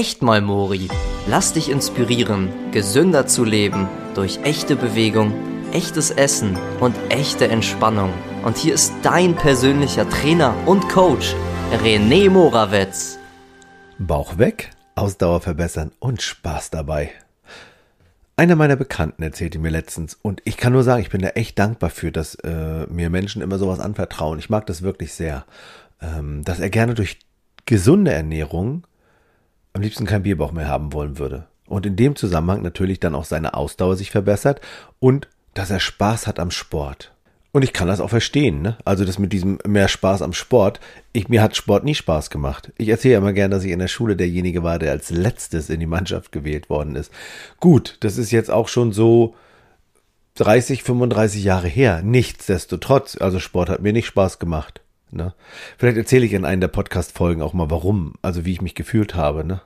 echt mal Mori. Lass dich inspirieren, gesünder zu leben durch echte Bewegung, echtes Essen und echte Entspannung. Und hier ist dein persönlicher Trainer und Coach, René Morawetz. Bauch weg, Ausdauer verbessern und Spaß dabei. Einer meiner Bekannten erzählte mir letztens, und ich kann nur sagen, ich bin da echt dankbar für, dass äh, mir Menschen immer sowas anvertrauen. Ich mag das wirklich sehr, ähm, dass er gerne durch gesunde Ernährung am liebsten keinen Bierbauch mehr haben wollen würde. Und in dem Zusammenhang natürlich dann auch seine Ausdauer sich verbessert und dass er Spaß hat am Sport. Und ich kann das auch verstehen, ne? Also das mit diesem mehr Spaß am Sport. Ich, mir hat Sport nie Spaß gemacht. Ich erzähle immer gern, dass ich in der Schule derjenige war, der als letztes in die Mannschaft gewählt worden ist. Gut, das ist jetzt auch schon so 30, 35 Jahre her. Nichtsdestotrotz, also Sport hat mir nicht Spaß gemacht. Ne? Vielleicht erzähle ich in einer der Podcast-Folgen auch mal warum, also wie ich mich gefühlt habe. Ne?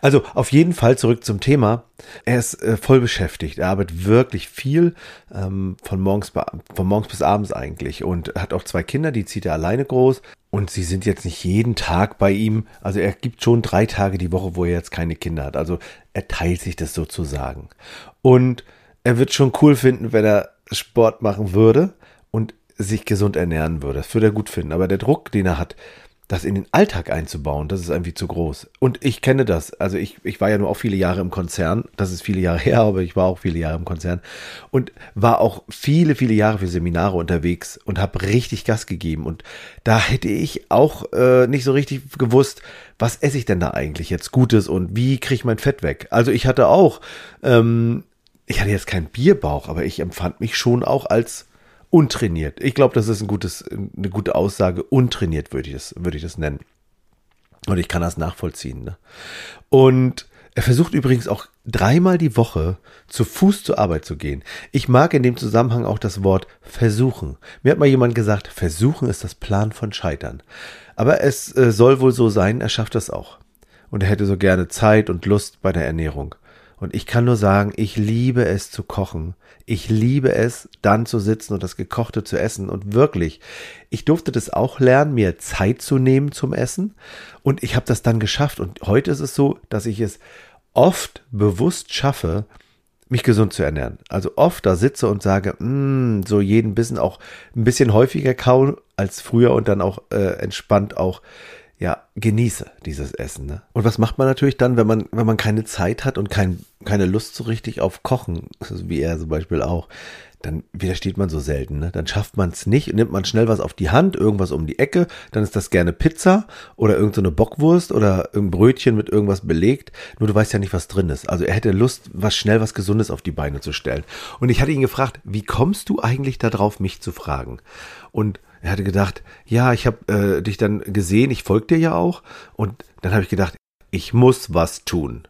Also auf jeden Fall zurück zum Thema. Er ist äh, voll beschäftigt. Er arbeitet wirklich viel, ähm, von, morgens von morgens bis abends eigentlich. Und hat auch zwei Kinder, die zieht er alleine groß. Und sie sind jetzt nicht jeden Tag bei ihm. Also er gibt schon drei Tage die Woche, wo er jetzt keine Kinder hat. Also er teilt sich das sozusagen. Und er wird schon cool finden, wenn er Sport machen würde und sich gesund ernähren würde. Das würde er gut finden. Aber der Druck, den er hat, das in den Alltag einzubauen, das ist irgendwie zu groß. Und ich kenne das. Also ich, ich war ja nur auch viele Jahre im Konzern. Das ist viele Jahre her, aber ich war auch viele Jahre im Konzern. Und war auch viele, viele Jahre für Seminare unterwegs und habe richtig Gas gegeben. Und da hätte ich auch äh, nicht so richtig gewusst, was esse ich denn da eigentlich jetzt Gutes und wie kriege ich mein Fett weg. Also ich hatte auch, ähm, ich hatte jetzt keinen Bierbauch, aber ich empfand mich schon auch als untrainiert. Ich glaube, das ist ein gutes, eine gute Aussage. Untrainiert würde ich das, würde ich das nennen. Und ich kann das nachvollziehen. Ne? Und er versucht übrigens auch dreimal die Woche zu Fuß zur Arbeit zu gehen. Ich mag in dem Zusammenhang auch das Wort versuchen. Mir hat mal jemand gesagt, versuchen ist das Plan von Scheitern. Aber es äh, soll wohl so sein, er schafft das auch. Und er hätte so gerne Zeit und Lust bei der Ernährung. Und ich kann nur sagen, ich liebe es zu kochen. Ich liebe es, dann zu sitzen und das Gekochte zu essen. Und wirklich, ich durfte das auch lernen, mir Zeit zu nehmen zum Essen. Und ich habe das dann geschafft. Und heute ist es so, dass ich es oft bewusst schaffe, mich gesund zu ernähren. Also oft da sitze und sage, mm, so jeden Bissen auch ein bisschen häufiger kauen als früher und dann auch äh, entspannt auch ja, genieße dieses Essen. Ne? Und was macht man natürlich dann, wenn man, wenn man keine Zeit hat und kein, keine Lust so richtig auf Kochen, wie er zum Beispiel auch, dann widersteht man so selten. Ne? Dann schafft man es nicht, nimmt man schnell was auf die Hand, irgendwas um die Ecke, dann ist das gerne Pizza oder irgendeine so Bockwurst oder ein Brötchen mit irgendwas belegt. Nur du weißt ja nicht, was drin ist. Also er hätte Lust, was schnell was Gesundes auf die Beine zu stellen. Und ich hatte ihn gefragt, wie kommst du eigentlich darauf, mich zu fragen? Und er hatte gedacht, ja, ich habe äh, dich dann gesehen, ich folge dir ja auch. Und dann habe ich gedacht, ich muss was tun.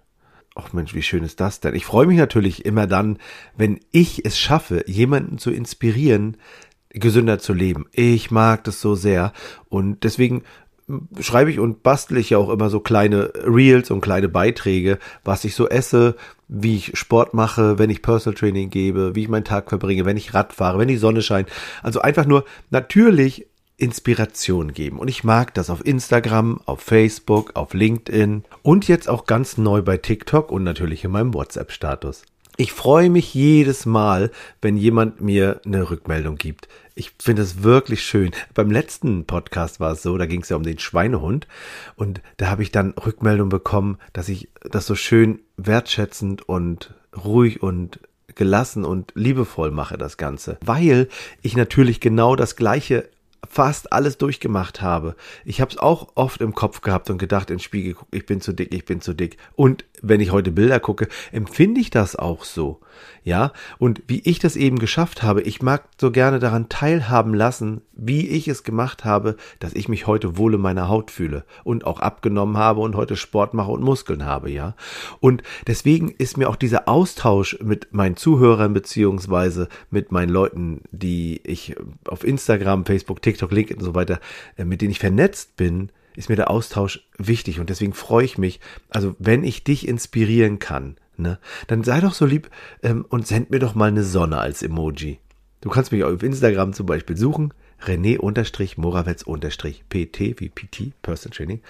Ach Mensch, wie schön ist das denn? Ich freue mich natürlich immer dann, wenn ich es schaffe, jemanden zu inspirieren, gesünder zu leben. Ich mag das so sehr. Und deswegen schreibe ich und bastle ich ja auch immer so kleine Reels und kleine Beiträge, was ich so esse, wie ich Sport mache, wenn ich Personal Training gebe, wie ich meinen Tag verbringe, wenn ich Rad fahre, wenn die Sonne scheint. Also einfach nur natürlich Inspiration geben. Und ich mag das auf Instagram, auf Facebook, auf LinkedIn und jetzt auch ganz neu bei TikTok und natürlich in meinem WhatsApp-Status. Ich freue mich jedes Mal, wenn jemand mir eine Rückmeldung gibt. Ich finde es wirklich schön. Beim letzten Podcast war es so, da ging es ja um den Schweinehund und da habe ich dann Rückmeldung bekommen, dass ich das so schön wertschätzend und ruhig und gelassen und liebevoll mache das Ganze, weil ich natürlich genau das gleiche fast alles durchgemacht habe. Ich habe es auch oft im Kopf gehabt und gedacht, in Spiegel ich bin zu dick, ich bin zu dick. Und wenn ich heute Bilder gucke, empfinde ich das auch so. Ja, und wie ich das eben geschafft habe, ich mag so gerne daran teilhaben lassen, wie ich es gemacht habe, dass ich mich heute wohl in meiner Haut fühle und auch abgenommen habe und heute Sport mache und Muskeln habe, ja. Und deswegen ist mir auch dieser Austausch mit meinen Zuhörern beziehungsweise mit meinen Leuten, die ich auf Instagram, Facebook, TikTok, LinkedIn und so weiter, äh, mit denen ich vernetzt bin, ist mir der Austausch wichtig und deswegen freue ich mich, also wenn ich dich inspirieren kann, ne, dann sei doch so lieb ähm, und send mir doch mal eine Sonne als Emoji. Du kannst mich auf Instagram zum Beispiel suchen, René-Morawetz-PT wie PT, Person Training.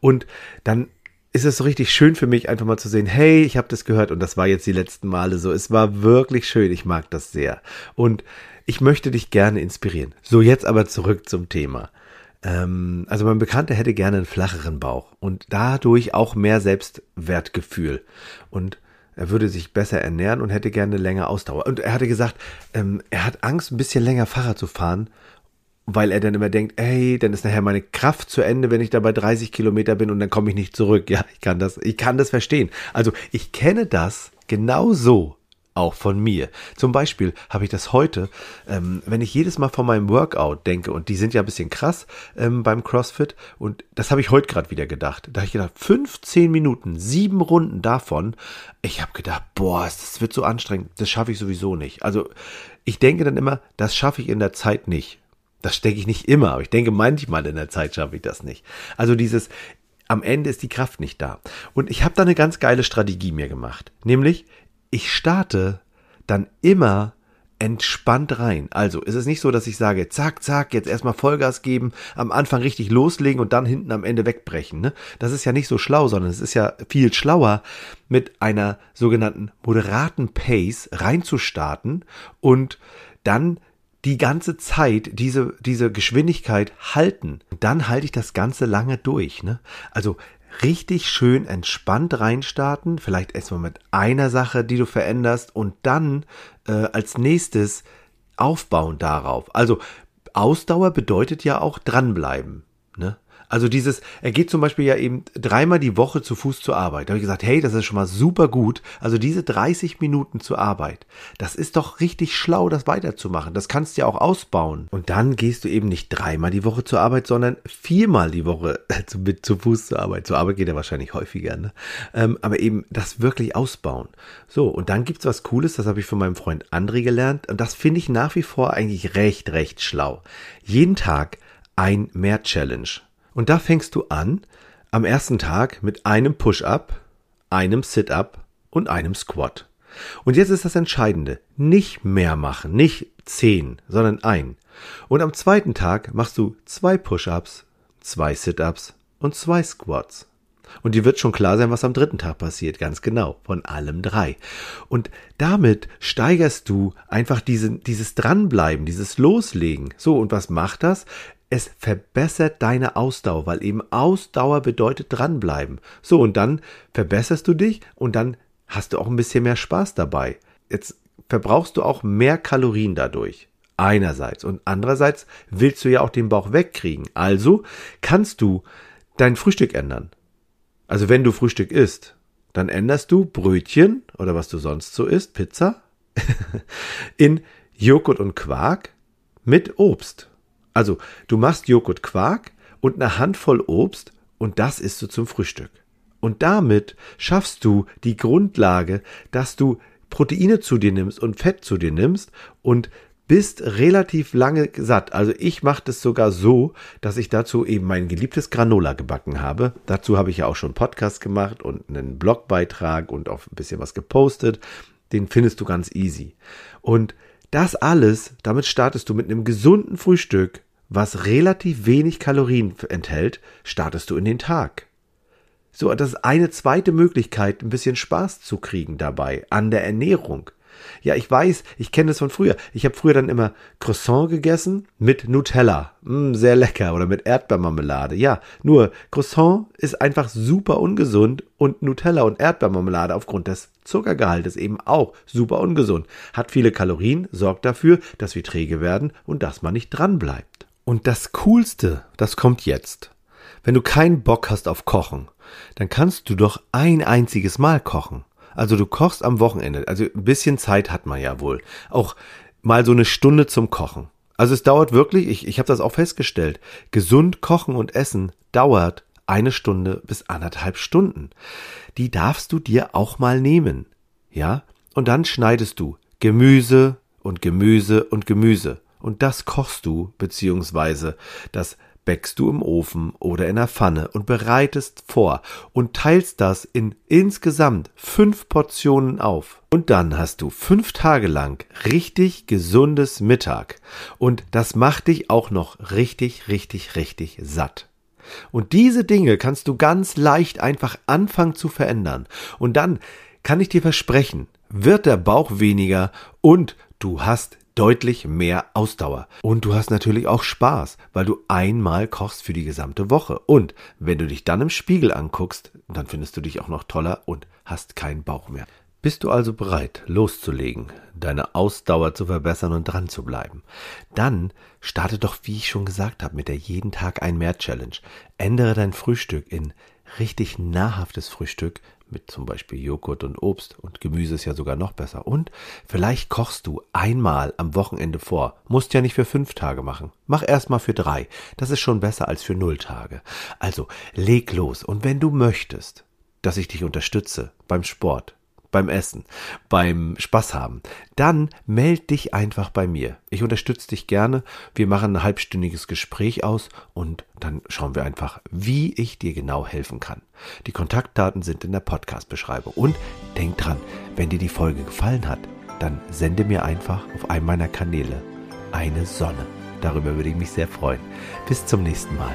Und dann ist es so richtig schön für mich, einfach mal zu sehen, hey, ich habe das gehört und das war jetzt die letzten Male so. Es war wirklich schön, ich mag das sehr. Und ich möchte dich gerne inspirieren. So, jetzt aber zurück zum Thema. Ähm, also mein Bekannter hätte gerne einen flacheren Bauch und dadurch auch mehr Selbstwertgefühl. Und er würde sich besser ernähren und hätte gerne länger Ausdauer. Und er hatte gesagt, ähm, er hat Angst, ein bisschen länger Fahrrad zu fahren, weil er dann immer denkt, ey, dann ist nachher meine Kraft zu Ende, wenn ich da bei 30 Kilometer bin und dann komme ich nicht zurück. Ja, ich kann das, ich kann das verstehen. Also ich kenne das genau so auch von mir. Zum Beispiel habe ich das heute, ähm, wenn ich jedes Mal von meinem Workout denke, und die sind ja ein bisschen krass ähm, beim CrossFit, und das habe ich heute gerade wieder gedacht. Da habe ich gedacht, 15 Minuten, sieben Runden davon. Ich habe gedacht, boah, das wird so anstrengend, das schaffe ich sowieso nicht. Also ich denke dann immer, das schaffe ich in der Zeit nicht. Das denke ich nicht immer, aber ich denke manchmal in der Zeit schaffe ich das nicht. Also dieses, am Ende ist die Kraft nicht da. Und ich habe da eine ganz geile Strategie mir gemacht. Nämlich, ich starte dann immer entspannt rein. Also ist es nicht so, dass ich sage, zack, zack, jetzt erstmal Vollgas geben, am Anfang richtig loslegen und dann hinten am Ende wegbrechen. Ne? Das ist ja nicht so schlau, sondern es ist ja viel schlauer, mit einer sogenannten moderaten Pace reinzustarten und dann die ganze Zeit diese, diese Geschwindigkeit halten. Dann halte ich das Ganze lange durch. Ne? Also richtig schön entspannt reinstarten, vielleicht erstmal mit einer Sache, die du veränderst und dann äh, als nächstes aufbauen darauf. Also Ausdauer bedeutet ja auch dranbleiben. Also dieses, er geht zum Beispiel ja eben dreimal die Woche zu Fuß zur Arbeit. Da habe ich gesagt, hey, das ist schon mal super gut. Also diese 30 Minuten zur Arbeit, das ist doch richtig schlau, das weiterzumachen. Das kannst du ja auch ausbauen. Und dann gehst du eben nicht dreimal die Woche zur Arbeit, sondern viermal die Woche zu, mit zu Fuß zur Arbeit. Zur Arbeit geht er wahrscheinlich häufiger, ne? Ähm, aber eben das wirklich ausbauen. So, und dann gibt's was Cooles, das habe ich von meinem Freund André gelernt. Und das finde ich nach wie vor eigentlich recht, recht schlau. Jeden Tag ein Mehr-Challenge. Und da fängst du an am ersten Tag mit einem Push-up, einem Sit-up und einem Squat. Und jetzt ist das Entscheidende. Nicht mehr machen, nicht zehn, sondern ein. Und am zweiten Tag machst du zwei Push-ups, zwei Sit-ups und zwei Squats. Und dir wird schon klar sein, was am dritten Tag passiert, ganz genau, von allem drei. Und damit steigerst du einfach diese, dieses Dranbleiben, dieses Loslegen. So, und was macht das? Es verbessert deine Ausdauer, weil eben Ausdauer bedeutet dranbleiben. So, und dann verbesserst du dich und dann hast du auch ein bisschen mehr Spaß dabei. Jetzt verbrauchst du auch mehr Kalorien dadurch. Einerseits. Und andererseits willst du ja auch den Bauch wegkriegen. Also kannst du dein Frühstück ändern. Also wenn du Frühstück isst, dann änderst du Brötchen oder was du sonst so isst, Pizza, in Joghurt und Quark mit Obst. Also, du machst Joghurt Quark und eine Handvoll Obst und das isst du zum Frühstück. Und damit schaffst du die Grundlage, dass du Proteine zu dir nimmst und Fett zu dir nimmst und bist relativ lange satt. Also ich mache das sogar so, dass ich dazu eben mein geliebtes Granola gebacken habe. Dazu habe ich ja auch schon einen Podcast gemacht und einen Blogbeitrag und auch ein bisschen was gepostet. Den findest du ganz easy. Und das alles, damit startest du mit einem gesunden Frühstück was relativ wenig Kalorien enthält, startest du in den Tag. So, das ist eine zweite Möglichkeit, ein bisschen Spaß zu kriegen dabei an der Ernährung. Ja, ich weiß, ich kenne das von früher. Ich habe früher dann immer Croissant gegessen mit Nutella. Mm, sehr lecker. Oder mit Erdbeermarmelade. Ja, nur Croissant ist einfach super ungesund und Nutella und Erdbeermarmelade aufgrund des Zuckergehaltes eben auch super ungesund. Hat viele Kalorien, sorgt dafür, dass wir träge werden und dass man nicht dran bleibt. Und das Coolste, das kommt jetzt. Wenn du keinen Bock hast auf Kochen, dann kannst du doch ein einziges Mal kochen. Also du kochst am Wochenende. Also ein bisschen Zeit hat man ja wohl. Auch mal so eine Stunde zum Kochen. Also es dauert wirklich, ich, ich habe das auch festgestellt, gesund kochen und essen dauert eine Stunde bis anderthalb Stunden. Die darfst du dir auch mal nehmen. Ja? Und dann schneidest du Gemüse und Gemüse und Gemüse und das kochst du, beziehungsweise das bäckst du im Ofen oder in der Pfanne und bereitest vor und teilst das in insgesamt fünf Portionen auf. Und dann hast du fünf Tage lang richtig gesundes Mittag. Und das macht dich auch noch richtig, richtig, richtig satt. Und diese Dinge kannst du ganz leicht einfach anfangen zu verändern. Und dann kann ich dir versprechen, wird der Bauch weniger und du hast deutlich mehr Ausdauer. Und du hast natürlich auch Spaß, weil du einmal kochst für die gesamte Woche. Und wenn du dich dann im Spiegel anguckst, dann findest du dich auch noch toller und hast keinen Bauch mehr. Bist du also bereit, loszulegen, deine Ausdauer zu verbessern und dran zu bleiben? Dann starte doch, wie ich schon gesagt habe, mit der jeden Tag ein mehr Challenge. Ändere dein Frühstück in richtig nahrhaftes Frühstück mit zum Beispiel Joghurt und Obst und Gemüse ist ja sogar noch besser. Und vielleicht kochst du einmal am Wochenende vor. Musst ja nicht für fünf Tage machen. Mach erstmal für drei. Das ist schon besser als für null Tage. Also leg los. Und wenn du möchtest, dass ich dich unterstütze beim Sport, beim Essen, beim Spaß haben, dann meld dich einfach bei mir. Ich unterstütze dich gerne. Wir machen ein halbstündiges Gespräch aus und dann schauen wir einfach, wie ich dir genau helfen kann. Die Kontaktdaten sind in der Podcast-Beschreibung. Und denk dran, wenn dir die Folge gefallen hat, dann sende mir einfach auf einem meiner Kanäle eine Sonne. Darüber würde ich mich sehr freuen. Bis zum nächsten Mal.